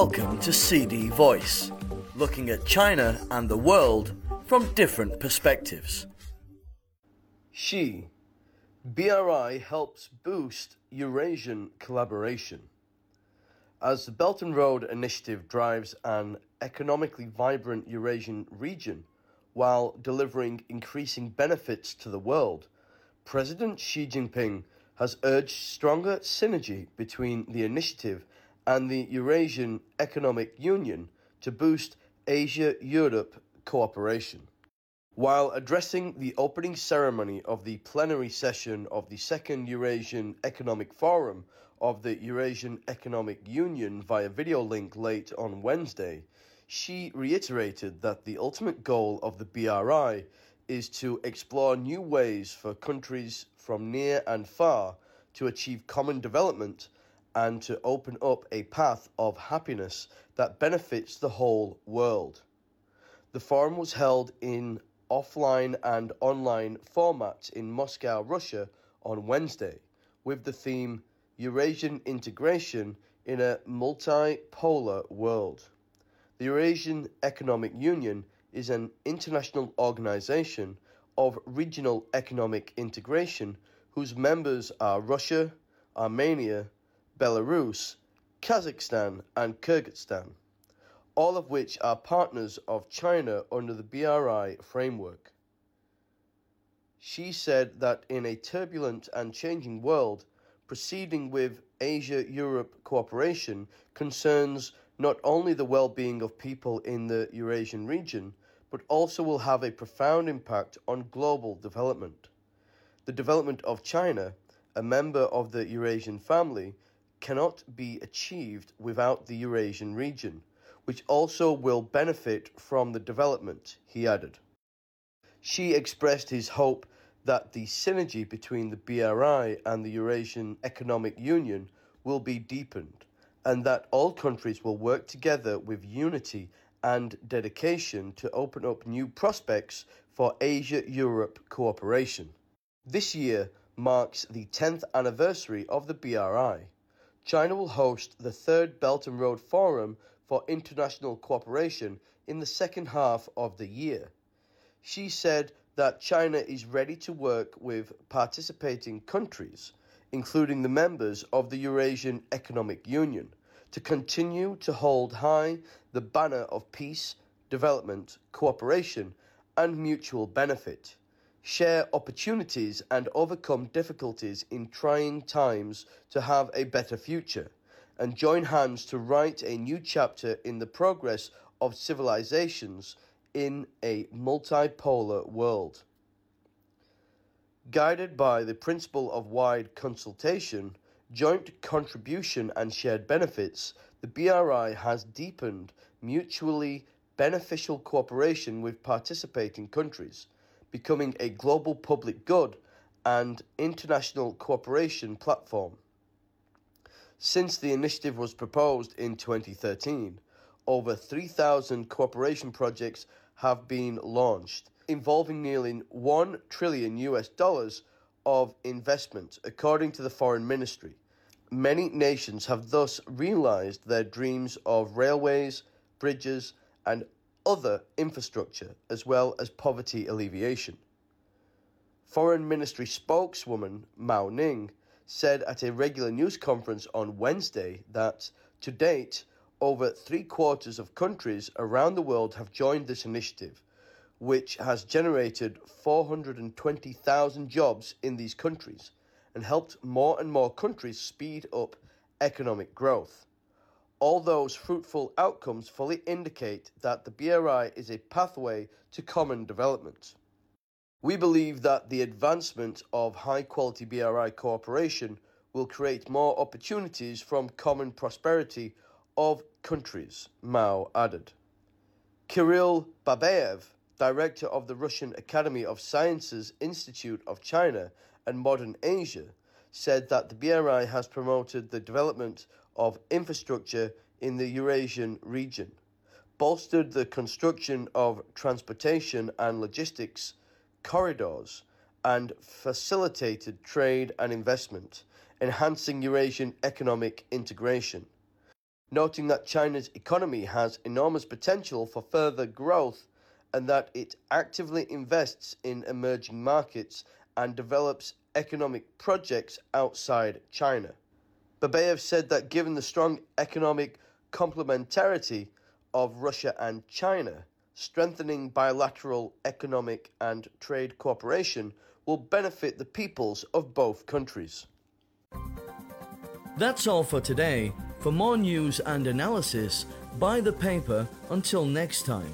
Welcome to CD Voice, looking at China and the world from different perspectives. Xi, BRI helps boost Eurasian collaboration. As the Belt and Road Initiative drives an economically vibrant Eurasian region while delivering increasing benefits to the world, President Xi Jinping has urged stronger synergy between the initiative and the Eurasian Economic Union to boost Asia Europe cooperation. While addressing the opening ceremony of the plenary session of the Second Eurasian Economic Forum of the Eurasian Economic Union via video link late on Wednesday, Xi reiterated that the ultimate goal of the BRI is to explore new ways for countries from near and far to achieve common development and to open up a path of happiness that benefits the whole world. The forum was held in offline and online formats in Moscow, Russia on Wednesday, with the theme Eurasian Integration in a Multipolar World. The Eurasian Economic Union is an international organization of regional economic integration whose members are Russia, Armenia, Belarus, Kazakhstan, and Kyrgyzstan, all of which are partners of China under the BRI framework. Xi said that in a turbulent and changing world, proceeding with Asia Europe cooperation concerns not only the well being of people in the Eurasian region, but also will have a profound impact on global development. The development of China, a member of the Eurasian family, cannot be achieved without the Eurasian region, which also will benefit from the development, he added. Xi expressed his hope that the synergy between the BRI and the Eurasian Economic Union will be deepened, and that all countries will work together with unity and dedication to open up new prospects for Asia Europe cooperation. This year marks the 10th anniversary of the BRI. China will host the third Belt and Road Forum for International Cooperation in the second half of the year. Xi said that China is ready to work with participating countries, including the members of the Eurasian Economic Union, to continue to hold high the banner of peace, development, cooperation, and mutual benefit share opportunities and overcome difficulties in trying times to have a better future, and join hands to write a new chapter in the progress of civilizations in a multipolar world. Guided by the principle of wide consultation, joint contribution, and shared benefits, the BRI has deepened mutually beneficial cooperation with participating countries becoming a global public good and international cooperation platform. Since the initiative was proposed in 2013, over 3,000 cooperation projects have been launched, involving nearly 1 trillion US dollars of investment, according to the Foreign Ministry. Many nations have thus realized their dreams of railways, bridges, and other infrastructure as well as poverty alleviation. Foreign Ministry spokeswoman Mao Ning said at a regular news conference on Wednesday that to date, over three quarters of countries around the world have joined this initiative, which has generated 420,000 jobs in these countries and helped more and more countries speed up economic growth. All those fruitful outcomes fully indicate that the BRI is a pathway to common development. We believe that the advancement of high quality BRI cooperation will create more opportunities from common prosperity of countries, Mao added. Kirill Babayev, director of the Russian Academy of Sciences Institute of China and Modern Asia, said that the BRI has promoted the development of infrastructure in the Eurasian region, bolstered the construction of transportation and logistics corridors, and facilitated trade and investment, enhancing Eurasian economic integration. noting that China's economy has enormous potential for further growth and that it actively invests in emerging markets and develops economic projects outside China. Babayev said that given the strong economic complementarity of Russia and China, strengthening bilateral economic and trade cooperation will benefit the peoples of both countries. That's all for today. For more news and analysis, buy the paper until next time.